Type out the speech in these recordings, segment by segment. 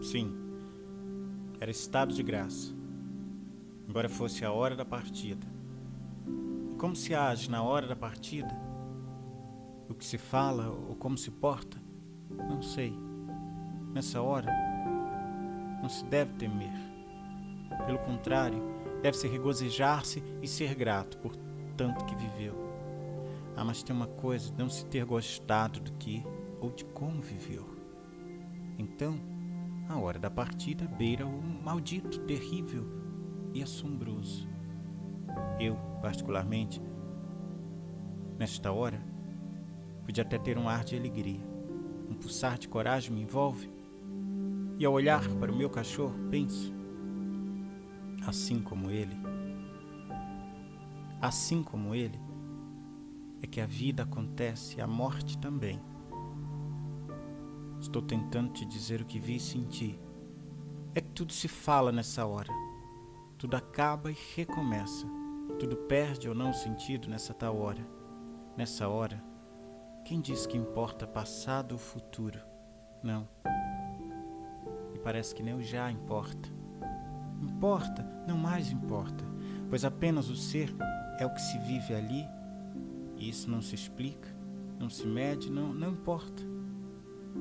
Sim, era estado de graça, embora fosse a hora da partida. E como se age na hora da partida? O que se fala ou como se porta? Não sei. Nessa hora, não se deve temer. Pelo contrário, deve-se regozijar-se e ser grato por tanto que viveu. Ah, mas tem uma coisa, não se ter gostado do que ou de como viveu. Então, a hora da partida beira o maldito, terrível e assombroso. Eu, particularmente, nesta hora, podia até ter um ar de alegria. Um pulsar de coragem me envolve. E ao olhar para o meu cachorro, penso: assim como ele, assim como ele, é que a vida acontece e a morte também. Estou tentando te dizer o que vi e senti. É que tudo se fala nessa hora. Tudo acaba e recomeça. Tudo perde ou não sentido nessa tal hora. Nessa hora, quem diz que importa passado ou futuro? Não. E parece que nem o já importa. Importa, não mais importa, pois apenas o ser é o que se vive ali, e isso não se explica, não se mede, não, não importa.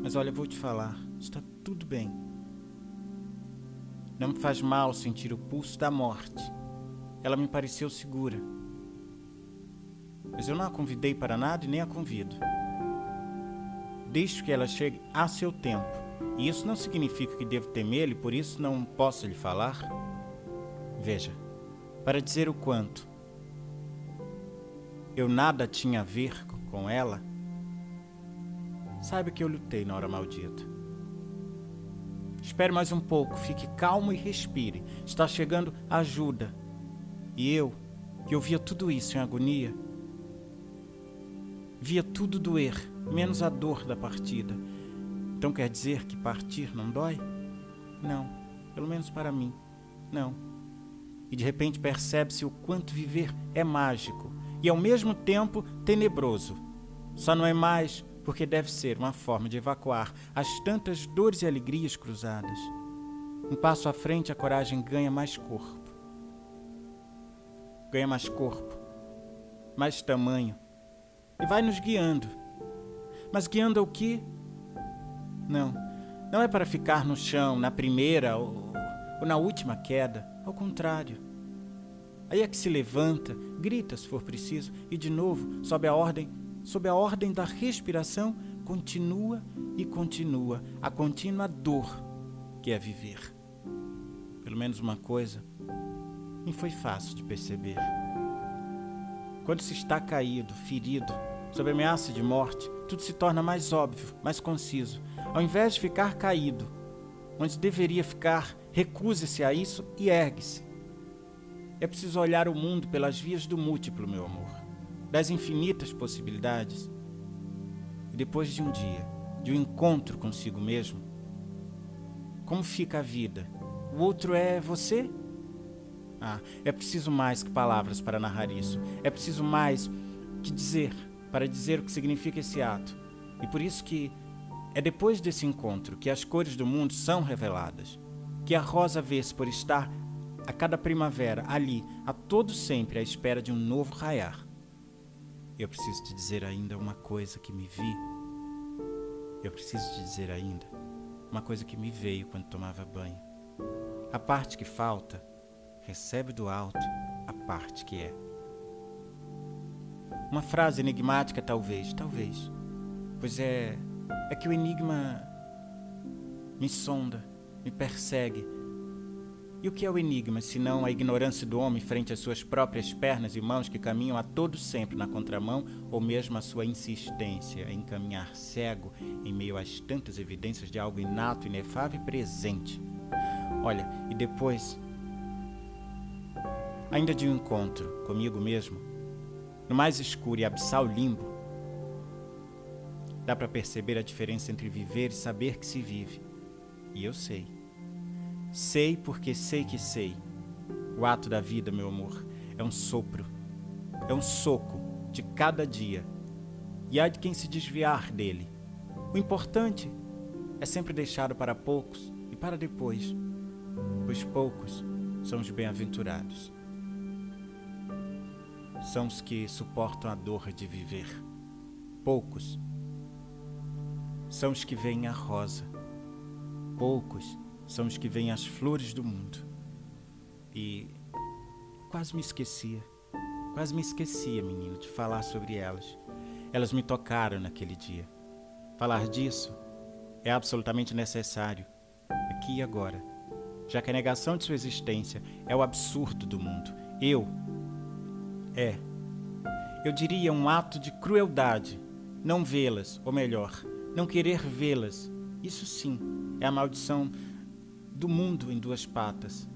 Mas olha, vou te falar, está tudo bem. Não me faz mal sentir o pulso da morte. Ela me pareceu segura. Mas eu não a convidei para nada e nem a convido. Deixo que ela chegue a seu tempo. E isso não significa que devo temê-lo e por isso não posso lhe falar. Veja, para dizer o quanto eu nada tinha a ver com ela, Saiba que eu lutei na hora maldita. Espere mais um pouco, fique calmo e respire. Está chegando ajuda. E eu, que eu via tudo isso em agonia, via tudo doer, menos a dor da partida. Então quer dizer que partir não dói? Não, pelo menos para mim, não. E de repente percebe-se o quanto viver é mágico e ao mesmo tempo tenebroso. Só não é mais porque deve ser uma forma de evacuar as tantas dores e alegrias cruzadas. Um passo à frente, a coragem ganha mais corpo. Ganha mais corpo, mais tamanho, e vai nos guiando. Mas guiando ao que? Não, não é para ficar no chão na primeira ou, ou na última queda. Ao contrário. Aí é que se levanta, grita se for preciso, e de novo sobe a ordem sob a ordem da respiração, continua e continua a contínua dor que é viver. Pelo menos uma coisa me foi fácil de perceber. Quando se está caído, ferido, sob ameaça de morte, tudo se torna mais óbvio, mais conciso. Ao invés de ficar caído, onde deveria ficar, recuse-se a isso e ergue-se. É preciso olhar o mundo pelas vias do múltiplo, meu amor das infinitas possibilidades. E depois de um dia, de um encontro consigo mesmo, como fica a vida? O outro é você? Ah, é preciso mais que palavras para narrar isso. É preciso mais que dizer para dizer o que significa esse ato. E por isso que é depois desse encontro que as cores do mundo são reveladas, que a rosa vê-se por estar a cada primavera ali, a todo sempre à espera de um novo raiar. Eu preciso te dizer ainda uma coisa que me vi. Eu preciso te dizer ainda uma coisa que me veio quando tomava banho. A parte que falta recebe do alto a parte que é. Uma frase enigmática, talvez, talvez. Pois é, é que o enigma me sonda, me persegue, e o que é o enigma, senão a ignorância do homem frente às suas próprias pernas e mãos que caminham a todo sempre na contramão, ou mesmo a sua insistência em caminhar cego em meio às tantas evidências de algo inato, inefável e presente? Olha, e depois, ainda de um encontro comigo mesmo, no mais escuro e abissal limbo, dá para perceber a diferença entre viver e saber que se vive. E eu sei. Sei porque sei que sei. O ato da vida, meu amor, é um sopro, é um soco de cada dia. E há de quem se desviar dele. O importante é sempre deixado para poucos e para depois, pois poucos são os bem-aventurados. São os que suportam a dor de viver. Poucos são os que veem a rosa. Poucos são os que veem as flores do mundo. E quase me esquecia, quase me esquecia, menino, de falar sobre elas. Elas me tocaram naquele dia. Falar disso é absolutamente necessário, aqui e agora, já que a negação de sua existência é o absurdo do mundo. Eu. É. Eu diria um ato de crueldade não vê-las, ou melhor, não querer vê-las. Isso sim é a maldição do mundo em duas patas.